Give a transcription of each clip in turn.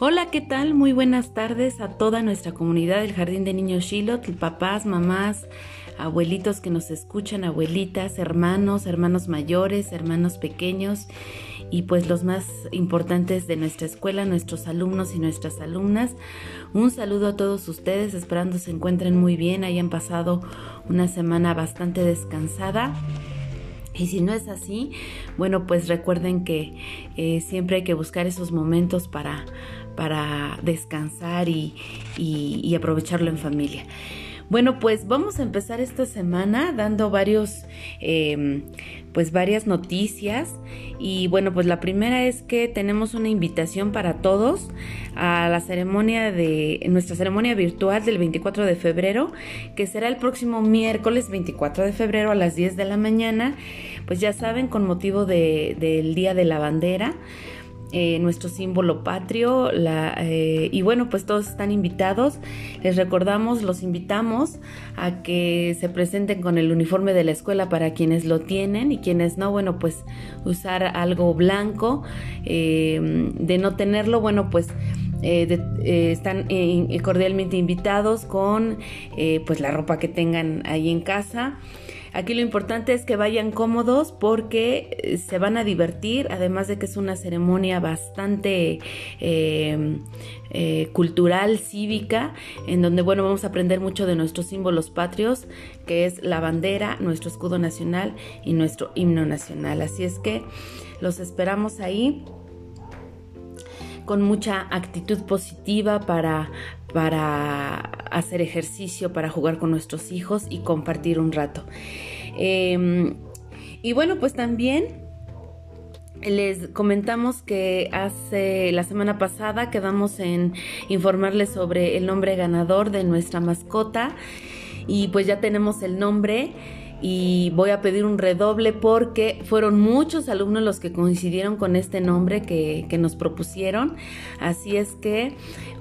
Hola, ¿qué tal? Muy buenas tardes a toda nuestra comunidad del Jardín de Niños Shilot, papás, mamás, abuelitos que nos escuchan, abuelitas, hermanos, hermanos mayores, hermanos pequeños y pues los más importantes de nuestra escuela, nuestros alumnos y nuestras alumnas. Un saludo a todos ustedes, esperando se encuentren muy bien, hayan pasado una semana bastante descansada. Y si no es así, bueno, pues recuerden que eh, siempre hay que buscar esos momentos para, para descansar y, aprovecharlo en familia. Bueno, pues vamos a empezar esta semana dando varios, em, pues varias noticias. Y bueno, pues la primera es que tenemos una invitación para todos a la ceremonia de, nuestra ceremonia virtual del 24 de febrero, que será el próximo miércoles 24 de febrero a las 10 de la mañana. Pues ya saben, con motivo del Día de la Bandera. Eh, nuestro símbolo patrio. Eh, y bueno, pues todos están invitados. Les recordamos, los invitamos a que se presenten con el uniforme de la escuela para quienes lo tienen y quienes no, bueno, pues usar algo blanco. Eh, de no tenerlo, bueno, pues... están cordialmente invitados con pues la ropa que tengan ahí en casa Aquí lo importante es que vayan cómodos porque eh, se van a divertir, además de que es una ceremonia bastante em, eh, cultural, cívica, en donde, bueno, vamos a aprender mucho de nuestros símbolos patrios, que es la bandera, nuestro escudo nacional y nuestro himno nacional. Así es que los esperamos ahí con mucha actitud positiva para, para hacer ejercicio, para jugar con nuestros hijos y compartir un rato. Em, y bueno, pues también les comentamos que hace la semana pasada quedamos en informarles sobre el nombre ganador de nuestra mascota y pues ya tenemos el nombre y voy a pedir un redoble porque fueron muchos alumnos los que coincidieron con este nombre que, que nos propusieron. Así es que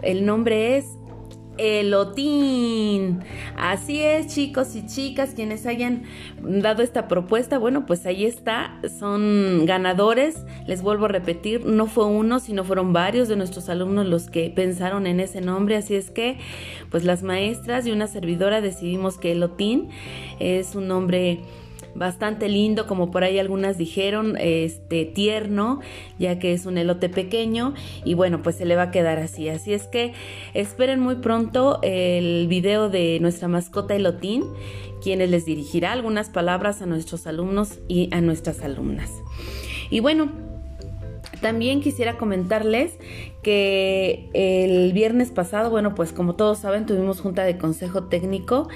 el nombre es Elotín. Así es, chicos y chicas, quienes hayan dado esta propuesta, bueno, pues ahí está, son ganadores. Les vuelvo a repetir, no fue uno, sino fueron varios de nuestros alumnos los que pensaron en ese nombre, así es que, pues las maestras y una servidora decidimos que Elotín es un nombre bastante lindo, como por ahí algunas dijeron, este tierno, ya que es un elote pequeño y bueno, pues se le va a quedar así. Así es que esperen muy pronto el video de nuestra mascota elotín, quienes les dirigirá algunas palabras a nuestros alumnos y a nuestras alumnas. Y bueno, también quisiera comentarles que el viernes pasado, bueno, pues como todos saben, tuvimos junta de consejo técnico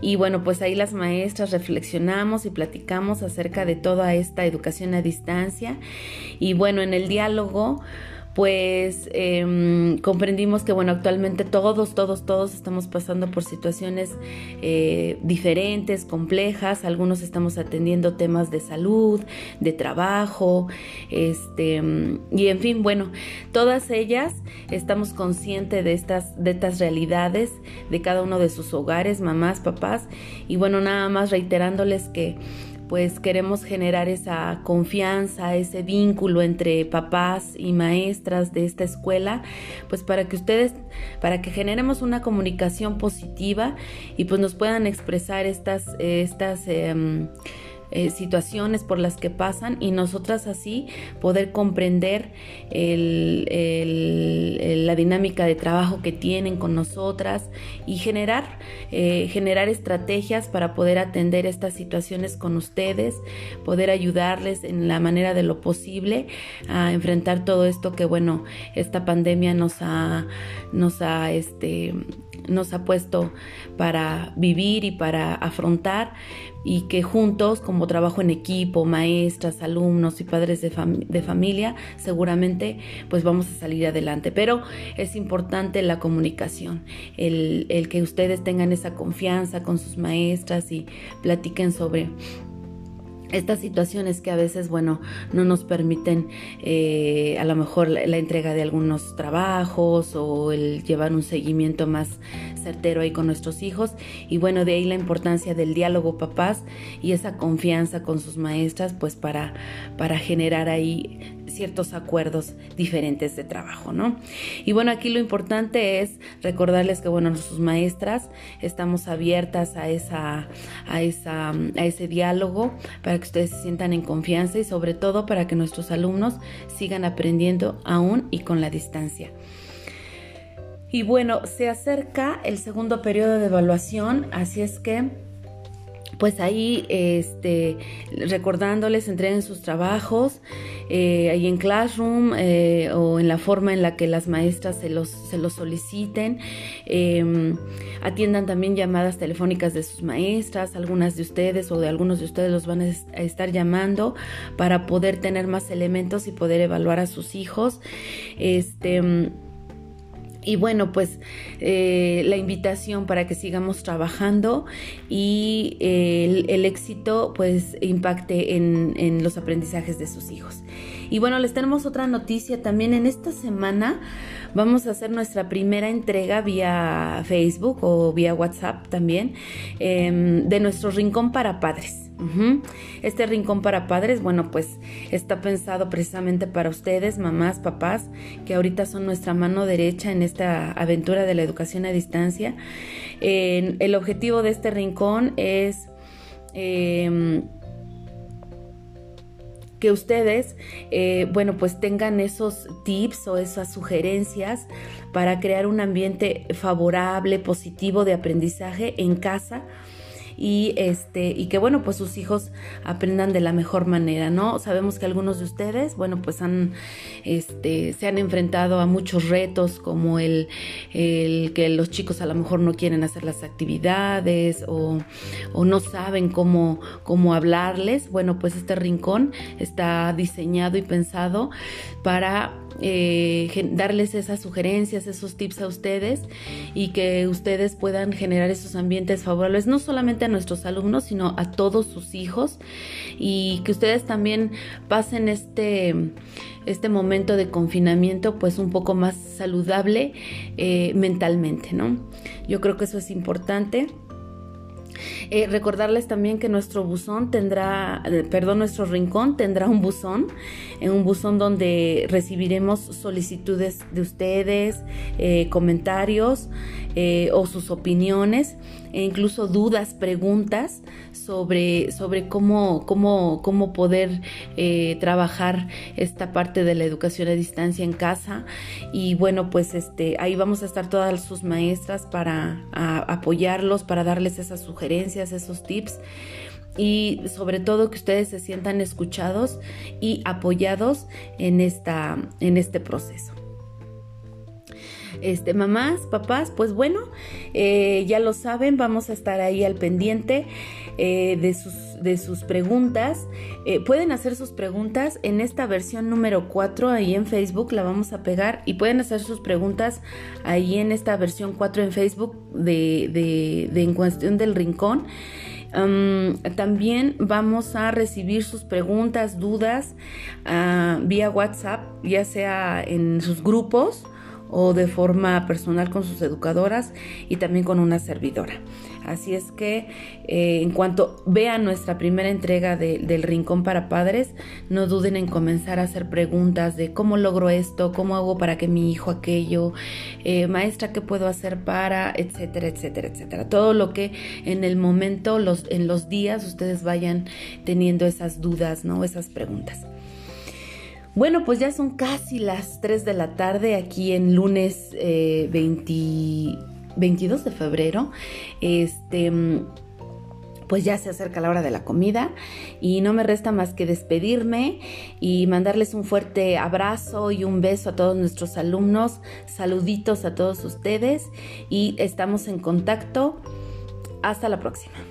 y bueno, pues ahí las maestras reflexionamos y platicamos acerca de toda esta educación a distancia. Y bueno, en el diálogo pues em, comprendimos que, bueno, actualmente todos, todos, todos estamos pasando por situaciones eh, diferentes, complejas. Algunos estamos atendiendo temas de salud, de trabajo, este, y en fin, bueno, todas ellas estamos conscientes de estas, de estas realidades de cada uno de sus hogares, mamás, papás, y bueno, nada más reiterándoles que pues queremos generar esa confianza, ese vínculo entre papás y maestras de esta escuela, pues para que ustedes, para que generemos una comunicación positiva y pues nos puedan expresar estas, estas em, eh, situaciones por las que pasan y nosotras así poder comprender la dinámica de trabajo que tienen con nosotras y generar, eh, generar estrategias para poder atender estas situaciones con ustedes, poder ayudarles en la manera de lo posible a enfrentar todo esto que bueno, esta pandemia nos ha, nos ha, este, nos ha puesto para vivir y para afrontar y que juntos, como trabajo en equipo, maestras, alumnos y padres de, de, familia, seguramente pues vamos a salir adelante. Pero es importante la comunicación, el, el que ustedes tengan esa confianza con sus maestras y platiquen sobre estas situaciones que a veces, bueno, no nos permiten eh, a lo mejor la, entrega de algunos trabajos o el llevar un seguimiento más certero ahí con nuestros hijos. Y bueno, de ahí la importancia del diálogo papás y esa confianza con sus maestras, pues para, para generar ahí ciertos acuerdos diferentes de trabajo, ¿no? Y bueno, aquí lo importante es recordarles que, bueno, sus maestras estamos abiertas a, esa, a, esa, a ese diálogo para que ustedes se sientan en confianza y sobre todo para que nuestros alumnos sigan aprendiendo aún y con la distancia. Y bueno, se acerca el segundo periodo de evaluación, así es que pues ahí este, recordándoles entreguen sus trabajos eh, ahí en Classroom eh, o en la forma en la que las maestras se los, se los soliciten. Em, atiendan también llamadas telefónicas de sus maestras, algunas de ustedes o de algunos de ustedes los van a estar llamando para poder tener más elementos y poder evaluar a sus hijos. Este y bueno, pues eh, la invitación para que sigamos trabajando y eh, el, éxito pues impacte en, en los aprendizajes de sus hijos. Y bueno, les tenemos otra noticia también. En esta semana vamos a hacer nuestra primera entrega vía Facebook o vía WhatsApp también em, de nuestro rincón para padres. Este rincón para padres, bueno, pues está pensado precisamente para ustedes, mamás, papás, que ahorita son nuestra mano derecha en esta aventura de la educación a distancia. el objetivo de este rincón es... Em, que ustedes, eh, bueno, pues tengan esos tips o esas sugerencias para crear un ambiente favorable, positivo de aprendizaje en casa y este y que bueno pues sus hijos aprendan de la mejor manera no sabemos que algunos de ustedes bueno pues han este se han enfrentado a muchos retos como el, el que los chicos a lo mejor no quieren hacer las actividades o, o no saben cómo cómo hablarles. Bueno pues este rincón está diseñado y pensado para eh, darles esas sugerencias, esos tips a ustedes y que ustedes puedan generar esos ambientes favorables, no solamente a nuestros alumnos, sino a todos sus hijos y que ustedes también pasen este, este momento de confinamiento pues un poco más saludable eh, mentalmente, ¿no? Yo creo que eso es importante. Eh, recordarles también que nuestro buzón tendrá, eh, perdón, nuestro rincón tendrá un buzón, en un buzón donde recibiremos solicitudes de ustedes, eh, comentarios o sus opiniones e incluso dudas, preguntas sobre, sobre cómo, cómo, cómo poder eh, trabajar esta parte de la educación a distancia en casa. Y bueno, pues este, ahí vamos a estar todas sus maestras para apoyarlos, para darles esas sugerencias, esos tips y sobre todo que ustedes se sientan escuchados y apoyados en, esta, en este proceso este, mamás, papás, pues bueno, eh, ya lo saben, vamos a estar ahí al pendiente eh, de, sus, de sus preguntas. Eh, pueden hacer sus preguntas en esta versión número 4 ahí en Facebook, la vamos a pegar y pueden hacer sus preguntas ahí en esta versión 4 en Facebook de, de, de En Cuestión del Rincón. también vamos a recibir sus preguntas, dudas ah, vía WhatsApp, ya sea en sus grupos o de forma personal con sus educadoras y también con una servidora. Así es que eh, en cuanto vean nuestra primera entrega del Rincón para Padres, no duden en comenzar a hacer preguntas de cómo logro esto, cómo hago para que mi hijo aquello, eh, maestra, ¿qué puedo hacer para, etcétera, etcétera, etcétera? Todo lo que en el momento, los, en los días, ustedes vayan teniendo esas dudas, ¿no? Esas preguntas. Bueno, pues ya son casi las 3 de la tarde aquí en lunes 22 eh, de febrero. Este pues ya se acerca la hora de la comida y no me resta más que despedirme y mandarles un fuerte abrazo y un beso a todos nuestros alumnos, saluditos a todos ustedes y estamos en contacto. Hasta la próxima.